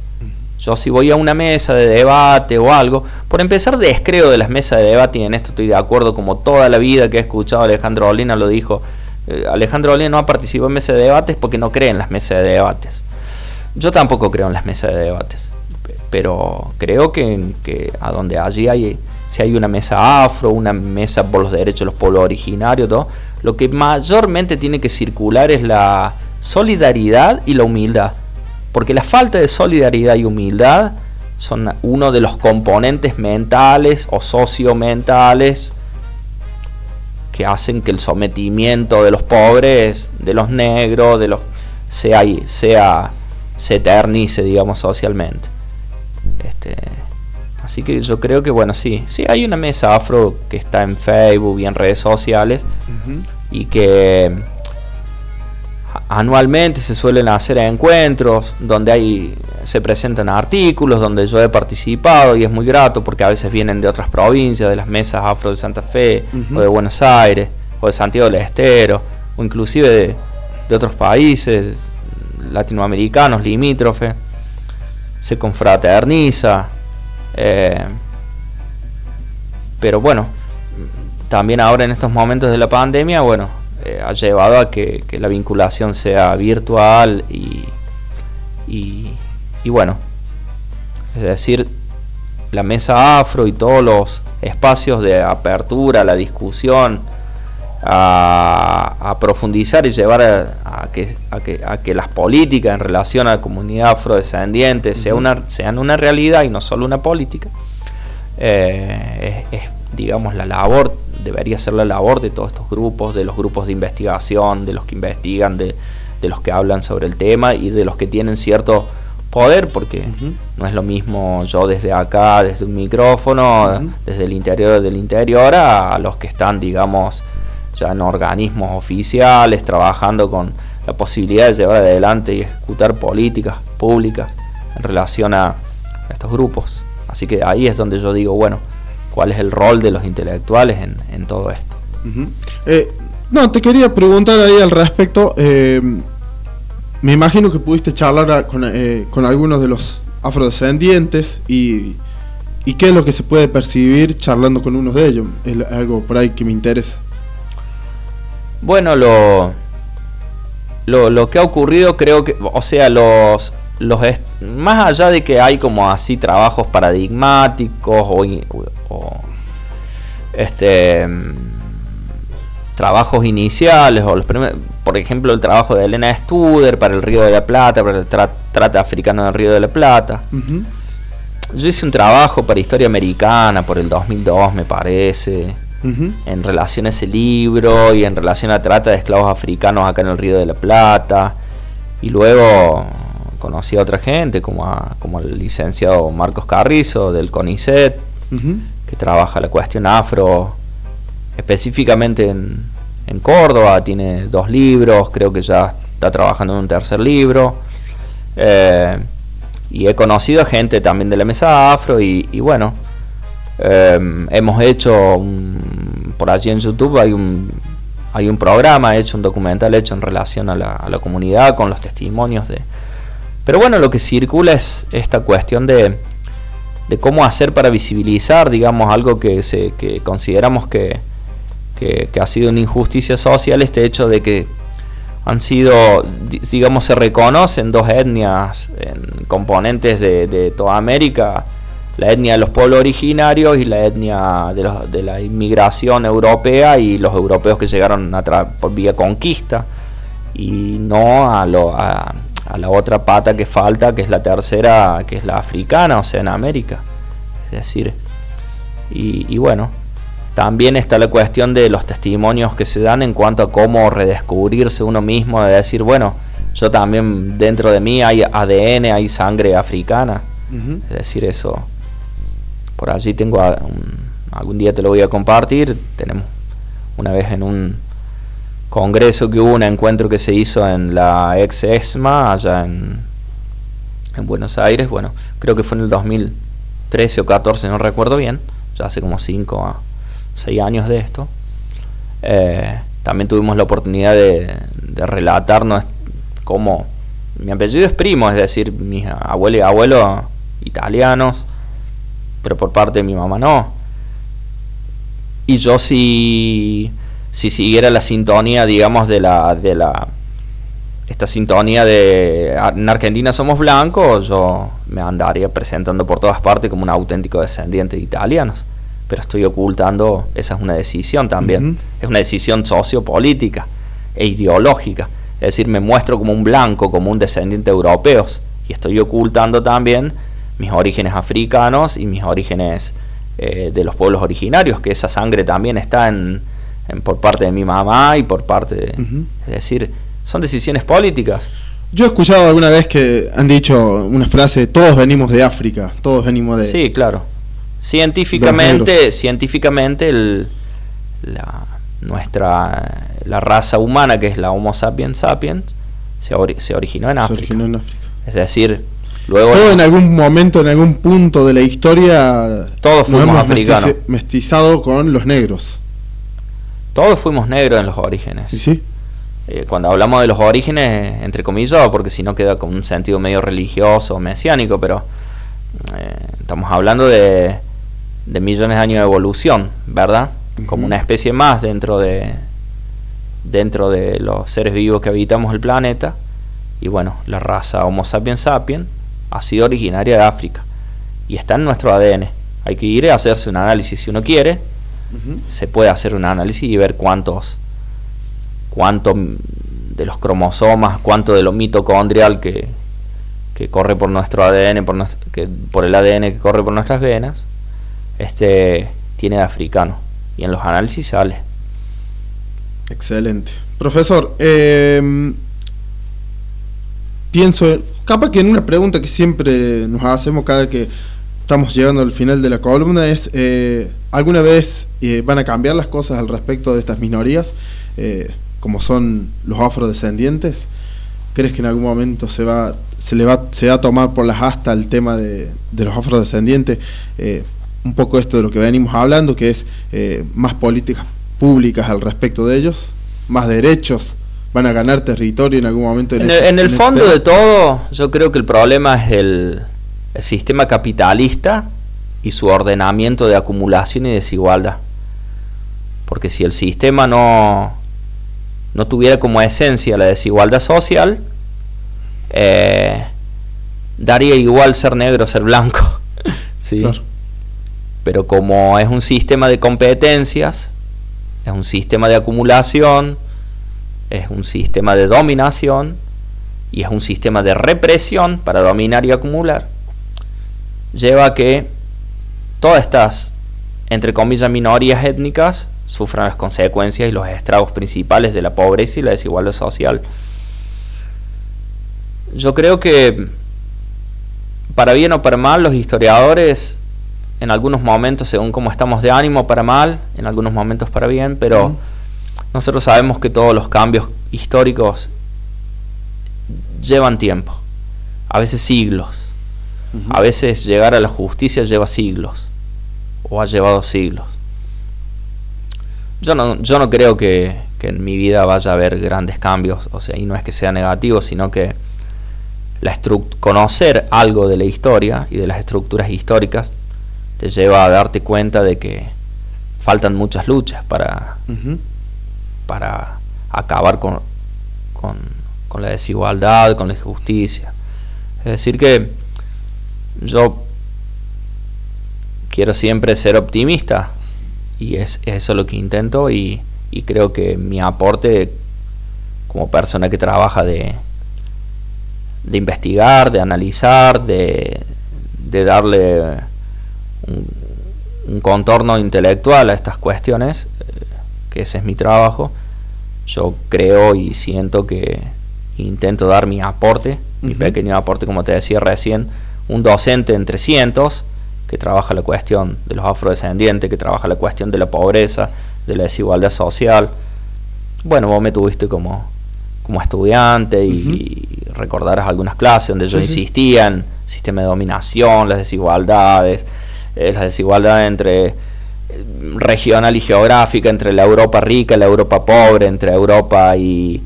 Yo si voy a una mesa de debate o algo, por empezar descreo de las mesas de debate y en esto estoy de acuerdo como toda la vida que he escuchado Alejandro Olina lo dijo, eh, Alejandro Olina no ha participado en mesas de debates porque no cree en las mesas de debates. Yo tampoco creo en las mesas de debates, pero creo que, que a donde allí hay, si hay una mesa afro, una mesa por los derechos de los pueblos originarios, todo, lo que mayormente tiene que circular es la solidaridad y la humildad porque la falta de solidaridad y humildad son uno de los componentes mentales o sociomentales que hacen que el sometimiento de los pobres, de los negros, de los sea, sea se eternice, digamos, socialmente. Este, así que yo creo que, bueno, sí, sí hay una mesa afro que está en Facebook y en redes sociales y que anualmente se suelen hacer encuentros donde hay se presentan artículos donde yo he participado y es muy grato porque a veces vienen de otras provincias, de las mesas afro de Santa Fe o de Buenos Aires o de Santiago del Estero o inclusive de, de otros países latinoamericanos limítrofes se confraterniza eh, pero bueno también ahora en estos momentos de la pandemia bueno eh, ha llevado a que, la vinculación sea virtual y, y, bueno, es decir, la mesa afro y todos los espacios de apertura, la discusión, a, profundizar y llevar a, que, a, que, las políticas en relación a la comunidad afrodescendiente sea una, sean una realidad y no solo una política, eh, es, digamos, la labor debería ser la labor de todos estos grupos, de los grupos de investigación, de los que investigan, de, los que hablan sobre el tema y de los que tienen cierto poder, porque no es lo mismo yo desde acá, desde un micrófono, desde el interior del interior, a, los que están, digamos, ya en organismos oficiales, trabajando con la posibilidad de llevar adelante y ejecutar políticas públicas en relación a estos grupos. Así que ahí es donde yo digo, bueno, cuál es el rol de los intelectuales en, todo esto. Eh, no, te quería preguntar ahí al respecto. Eh, me imagino que pudiste charlar con, eh, con, algunos de los afrodescendientes y, y, qué es lo que se puede percibir charlando con uno de ellos. Es algo por ahí que me interesa. Bueno, lo, lo, lo que ha ocurrido creo que, o sea, los, los más allá de que hay como así trabajos paradigmáticos o, este trabajos iniciales o los por ejemplo el trabajo de Elena Studer para el Río de la Plata para el trata africano del Río de la Plata. Yo hice un trabajo para historia americana por el 2002 me parece en relación a ese libro y en relación a trata de esclavos africanos acá en el Río de la Plata. Y luego conocí a otra gente, como, a, como el licenciado Marcos Carrizo del CONICET, que trabaja la cuestión afro específicamente en, en, Córdoba, tiene dos libros, creo que ya está trabajando en un tercer libro. Eh, y he conocido a gente también de la mesa afro y, bueno, eh, hemos hecho por allí en YouTube hay un hay un programa hecho, un documental hecho en relación a la, comunidad con los testimonios de, pero bueno, lo que circula es esta cuestión de, de cómo hacer para visibilizar, digamos, algo que, se, que consideramos que, que, ha sido una injusticia social, este hecho de que han sido, digamos, se reconocen dos etnias en componentes de, toda América, la etnia de los pueblos originarios y la etnia de, los, de la inmigración europea y los europeos que llegaron a por vía conquista y no a, lo, a, a la otra pata que falta, que es la tercera, que es la africana, o sea, en América. Es decir, y, bueno, también está la cuestión de los testimonios que se dan en cuanto a cómo redescubrirse uno mismo, de decir, bueno, yo también dentro de mí hay ADN, hay sangre africana. Es decir, eso, por allí tengo, algún día te lo voy a compartir, tenemos una vez en un congreso que hubo, un encuentro que se hizo en la ex ESMA, allá en, en Buenos Aires, bueno, creo que fue en el 2000, 13 o 14, no recuerdo bien, ya hace como 5 a 6 años de esto. Eh, también tuvimos la oportunidad de, de relatarnos cómo mi apellido es primo, es decir, mis abuelos y abuelos italianos, pero por parte de mi mamá no. Y yo si, si siguiera la sintonía, digamos, de la, de la esta sintonía de en Argentina somos blancos, yo me andaría presentando por todas partes como un auténtico descendiente de italianos. Pero estoy ocultando, esa es una decisión también, es una decisión sociopolítica e ideológica. Es decir, me muestro como un blanco, como un descendiente de europeos, y estoy ocultando también mis orígenes africanos y mis orígenes eh, de los pueblos originarios, que esa sangre también está en, por parte de mi mamá y por parte de... Es decir, son decisiones políticas. Yo he escuchado alguna vez que han dicho una frase, todos venimos de África, todos venimos de... Sí, claro. Científicamente, científicamente el, la, nuestra la raza humana que es la Homo sapiens sapiens se, se originó en África. originó en África. Es decir, luego todo en algún momento, en algún punto de la historia, todos fuimos africanos, mestizado con los negros. Todos fuimos negros en los orígenes. ¿Sí? eh, cuando hablamos de los orígenes, entre comillas, porque si no queda con un sentido medio religioso o mesiánico, pero eh, estamos hablando de, de, millones de años de evolución, ¿verdad? Como una especie más dentro de, dentro de los seres vivos que habitamos el planeta. Y bueno, la raza Homo sapiens sapiens ha sido originaria de África y está en nuestro ADN. Hay que ir a hacerse un análisis si uno quiere. Se puede hacer un análisis y ver cuántos cuánto de los cromosomas, cuánto de lo mitocondrial que, que corre por nuestro ADN, por, que, por el ADN que corre por nuestras venas, este tiene de africano. Y en los análisis sale. Excelente. Profesor, eh, pienso, capaz que en una pregunta que siempre nos hacemos cada que estamos llegando al final de la columna es, eh, ¿alguna vez eh, van a cambiar las cosas al respecto de estas minorías? como son los afrodescendientes? ¿Crees que en algún momento se va, se le va, se va a tomar por las astas el tema de, los afrodescendientes? Eh, un poco esto de lo que venimos hablando, que es eh, más políticas públicas al respecto de ellos, más derechos, van a ganar territorio en algún momento. En, el, fondo de todo, yo creo que el problema es el, el sistema capitalista y su ordenamiento de acumulación y desigualdad. Porque si el sistema no, no tuviera como esencia la desigualdad social, eh, daría igual ser negro o ser blanco. *laughs* ¿sí? Pero como es un sistema de competencias, es un sistema de acumulación, es un sistema de dominación y es un sistema de represión para dominar y acumular, lleva a que todas estas, entre comillas, minorías étnicas sufran las consecuencias y los estragos principales de la pobreza y la desigualdad social. Yo creo que, para bien o para mal, los historiadores, en algunos momentos, según cómo estamos de ánimo, para mal, en algunos momentos para bien, pero nosotros sabemos que todos los cambios históricos llevan tiempo, a veces siglos. A veces llegar a la justicia lleva siglos, o ha llevado siglos. Yo no, yo no creo que, en mi vida vaya a haber grandes cambios, o sea, y no es que sea negativo, sino que la conocer algo de la historia y de las estructuras históricas te lleva a darte cuenta de que faltan muchas luchas para, para acabar con, con, la desigualdad, con la injusticia. Es decir, que yo quiero siempre ser optimista y es, eso lo que intento y, creo que mi aporte como persona que trabaja de, de investigar, de analizar, de, de darle un, contorno intelectual a estas cuestiones, que ese es mi trabajo, yo creo y siento que intento dar mi aporte, mi pequeño aporte, como te decía recién, un docente entre cientos, que trabaja la cuestión de los afrodescendientes, que trabaja la cuestión de la pobreza, de la desigualdad social. Bueno, vos me tuviste como, como estudiante y recordarás algunas clases donde yo insistía en sistema de dominación, las desigualdades, eh, las desigualdades entre regional y geográfica, entre la Europa rica y la Europa pobre, entre Europa y,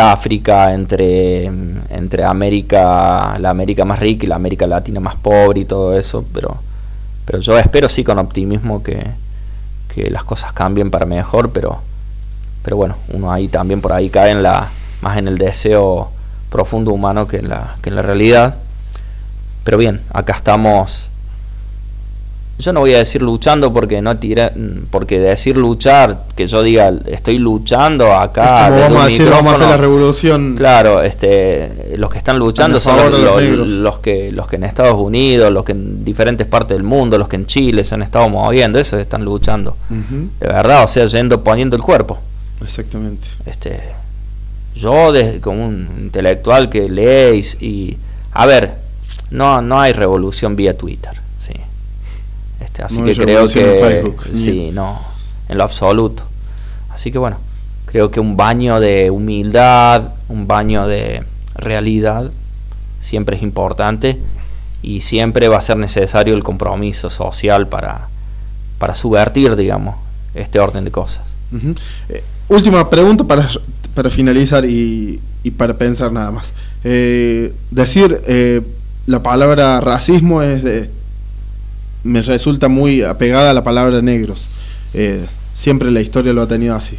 África, entre, entre América, la América más rica y la América Latina más pobre y todo eso, pero, pero yo espero sí con optimismo que, que las cosas cambien para mejor, pero, pero bueno, uno ahí también por ahí cae en la, más en el deseo profundo humano que en la, que en la realidad. Pero bien, acá estamos yo no voy a decir luchando porque no tira, porque decir luchar, que yo diga estoy luchando acá. vamos a decir vamos a hacer la revolución. Claro, este, los que están luchando son los, que los que en Estados Unidos, los que en diferentes partes del mundo, los que en Chile se han estado moviendo, esos están luchando. De verdad, o sea, yendo poniendo el cuerpo. Exactamente. Este, yo como un intelectual que leéis y a ver, no no hay revolución vía Twitter este, así que creo que sí, no, en lo absoluto. Así que bueno, creo que un baño de humildad, un baño de realidad siempre es importante y siempre va a ser necesario el compromiso social para, para subvertir, digamos, este orden de cosas. Eh, última pregunta para, para finalizar y, y, para pensar nada más. Eh, decir eh, la palabra racismo es de me resulta muy apegada a la palabra negros. Eh, siempre la historia lo ha tenido así.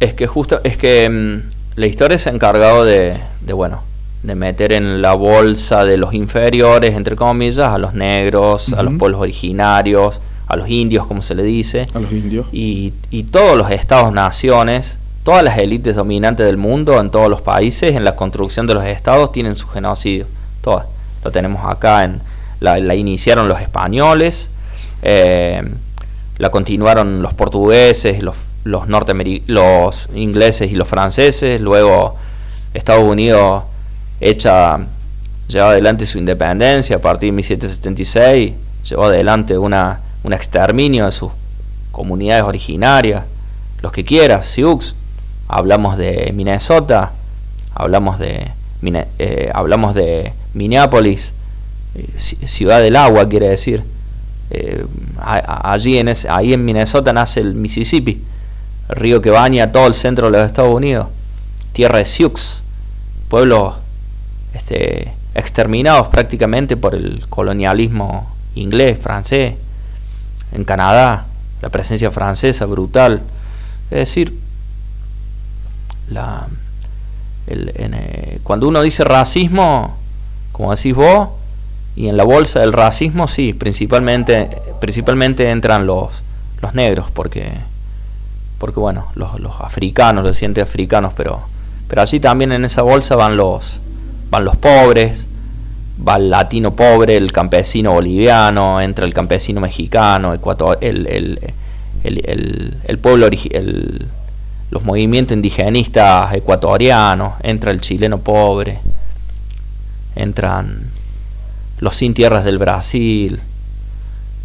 Es que justo, es que mm, la historia se ha encargado de, de, bueno, de meter en la bolsa de los inferiores, entre comillas, a los negros, a los pueblos originarios, a los indios, como se le dice. A los indios. Y, y todos los estados-naciones, todas las élites dominantes del mundo, en todos los países, en la construcción de los estados, tienen su genocidio. Todas. Lo tenemos acá en, la, iniciaron los españoles, eh, la continuaron los portugueses, los, los, los ingleses y los franceses, luego Estados Unidos echa, lleva adelante su independencia a partir de 1776, llevó adelante una, un exterminio de sus comunidades originarias, los que quieras, Sioux, hablamos de Minnesota, hablamos de, eh, hablamos de Minneapolis, ciudad del agua, quiere decir. Eh, allí en ahí en Minnesota nace el Mississippi, el río que baña todo el centro de los Estados Unidos, tierra de Sioux, pueblos este, exterminados prácticamente por el colonialismo inglés, francés, en Canadá, la presencia francesa brutal, es decir, la, eh, cuando uno dice racismo, como decís vos, y en la bolsa del racismo sí, principalmente, principalmente entran los, los negros, porque, porque bueno, los, los africanos, los sientes africanos, pero, pero allí también en esa bolsa van los, van los pobres, va el latino pobre, el campesino boliviano, entra el campesino mexicano, el, el, el, el, pueblo el, los movimientos indigenistas ecuatorianos, entra el chileno pobre, entran los sin tierras del Brasil,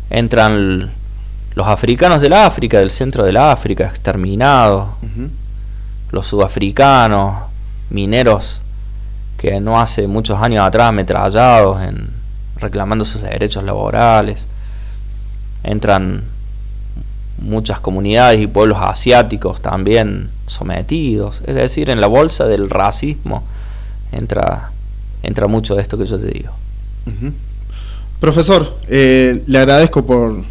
entran los africanos del África, del centro del África, exterminados, los sudafricanos, mineros que no hace muchos años atrás ametrallados en reclamando sus derechos laborales, entran muchas comunidades y pueblos asiáticos también sometidos, es decir, en la bolsa del racismo entra entra mucho de esto que yo te digo. Profesor, eh, le agradezco por,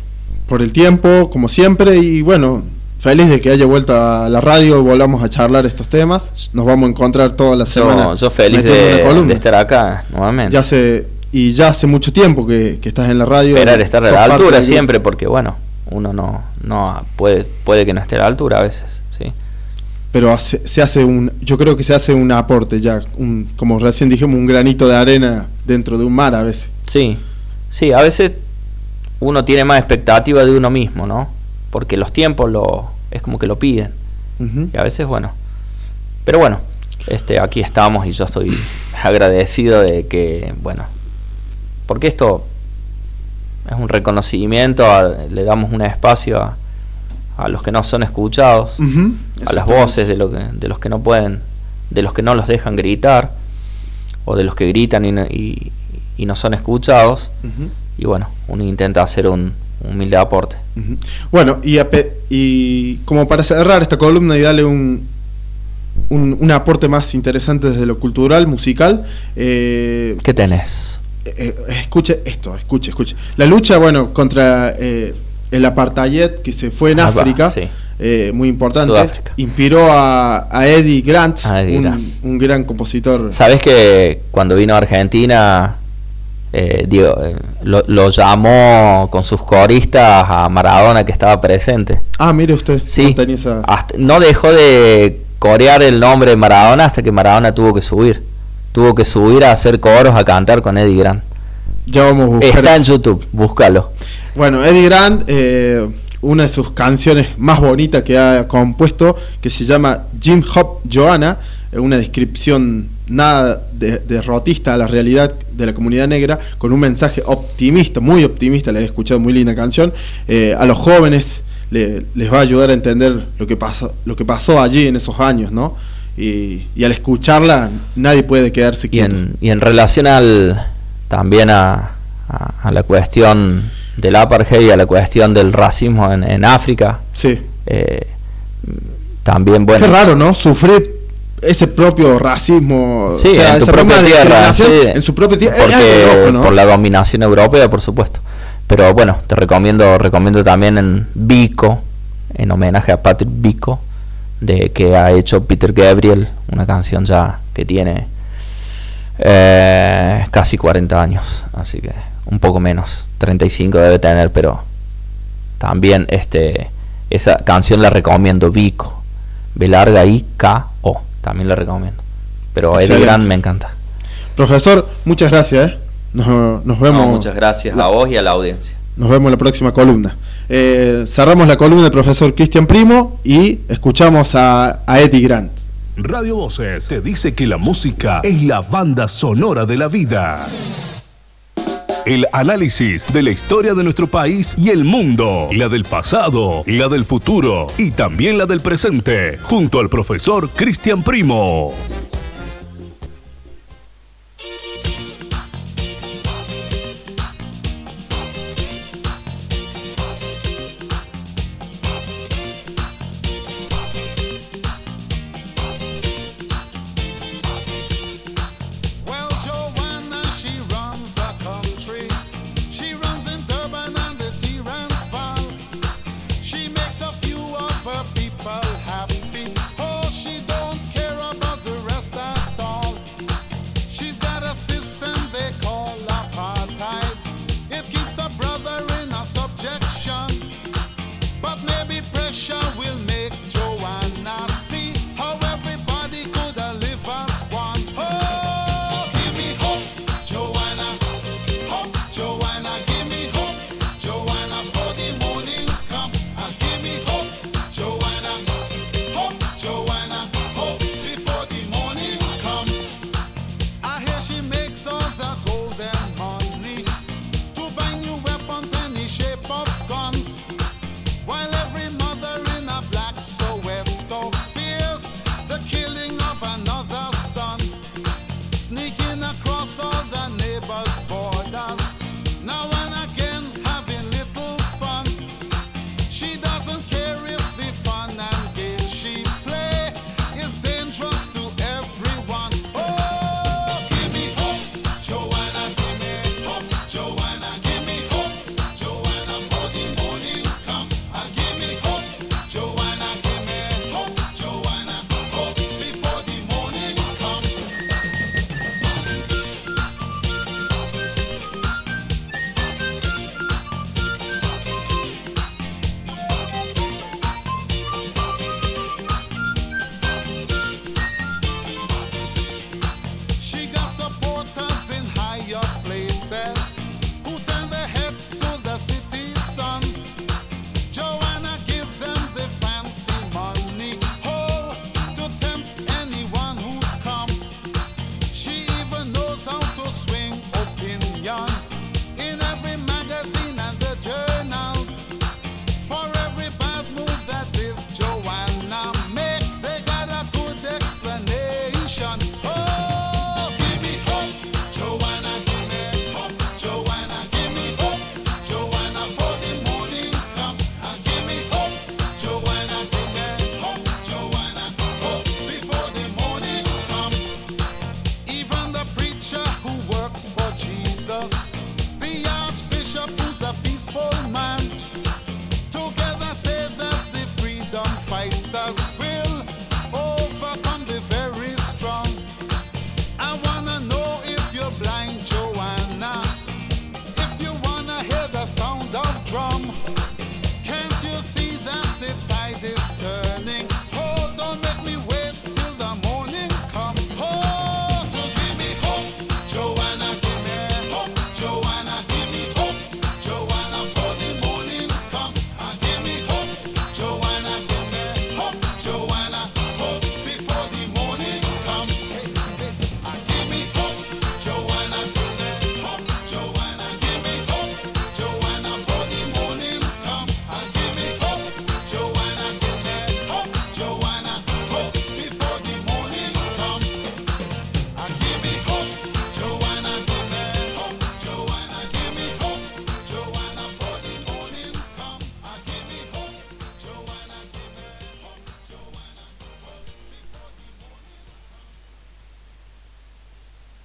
por el tiempo, como siempre, y bueno, feliz de que haya vuelto a la radio volvamos a charlar estos temas. Nos vamos a encontrar toda la semana. Yo, feliz de, estar acá nuevamente. Ya hace, y ya hace mucho tiempo que, estás en la radio. Esperar estar a la altura siempre, porque bueno, uno no, no puede, puede que no esté a la altura a veces, Pero se hace un, yo creo que se hace un aporte ya, un, como recién dijimos, un granito de arena dentro de un mar a veces. Sí, sí, a veces uno tiene más expectativa de uno mismo, ¿no? Porque los tiempos lo, es como que lo piden. Y a veces, bueno. Pero bueno, este, aquí estamos y yo estoy agradecido de que, bueno, porque esto es un reconocimiento, le damos un espacio a, a, los que no son escuchados, a las voces de, lo que, de los que no pueden de los que no los dejan gritar, o de los que gritan y no, y, no son escuchados. Y bueno, uno intenta hacer un, humilde aporte. Bueno, y, y como para cerrar esta columna y darle un, un, aporte más interesante desde lo cultural, musical. Eh, ¿Qué tenés? Eh, eh, escuche esto, escuche, escuche. La lucha, bueno, contra el apartheid que se fue en África. muy importante. Inspiró a, Eddie Grant, un, gran compositor. Sabes que cuando vino a Argentina, eh, lo, llamó con sus coristas a Maradona que estaba presente. Ah, mire usted. Sí. no dejó de corear el nombre de Maradona hasta que Maradona tuvo que subir. Tuvo que subir a hacer coros, a cantar con Eddie Grant. Ya vamos a buscar Está en YouTube, búscalo. Bueno, Eddie Grant, eh, una de sus canciones más bonitas que ha compuesto, que se llama Jim Hop Joanna, una descripción nada derrotista a la realidad de la comunidad negra, con un mensaje optimista, muy optimista, la he escuchado, muy linda canción, eh, a los jóvenes les va a ayudar a entender lo que pasó, lo que pasó allí en esos años, ¿no? Y, al escucharla nadie puede quedarse quieto. Y en, relación al también a, la cuestión del apartheid a la cuestión del racismo en, África. Sí. Eh, también bueno. Qué raro, ¿no? Sufrir ese propio racismo, sí, en tu propia tierra, en su propia tierra, por la dominación europea, por supuesto. Pero bueno, te recomiendo, recomiendo también en Vico, en homenaje a Patrick Vico, de que ha hecho Peter Gabriel, una canción ya que tiene eh, casi 40 años, así que un poco menos, 35 debe tener, pero también este esa canción la recomiendo, Vico, B larga I K O, también la recomiendo. Pero el gran me encanta. Profesor, muchas gracias. ¿eh? Nos, vemos. muchas gracias a vos y a la audiencia. Nos vemos en la próxima columna. Eh, cerramos la columna del profesor Cristian Primo y escuchamos a, a Eddie Grant. Radio Voces te dice que la música es la banda sonora de la vida. El análisis de la historia de nuestro país y el mundo, la del pasado, la del futuro y también la del presente, junto al profesor Cristian Primo.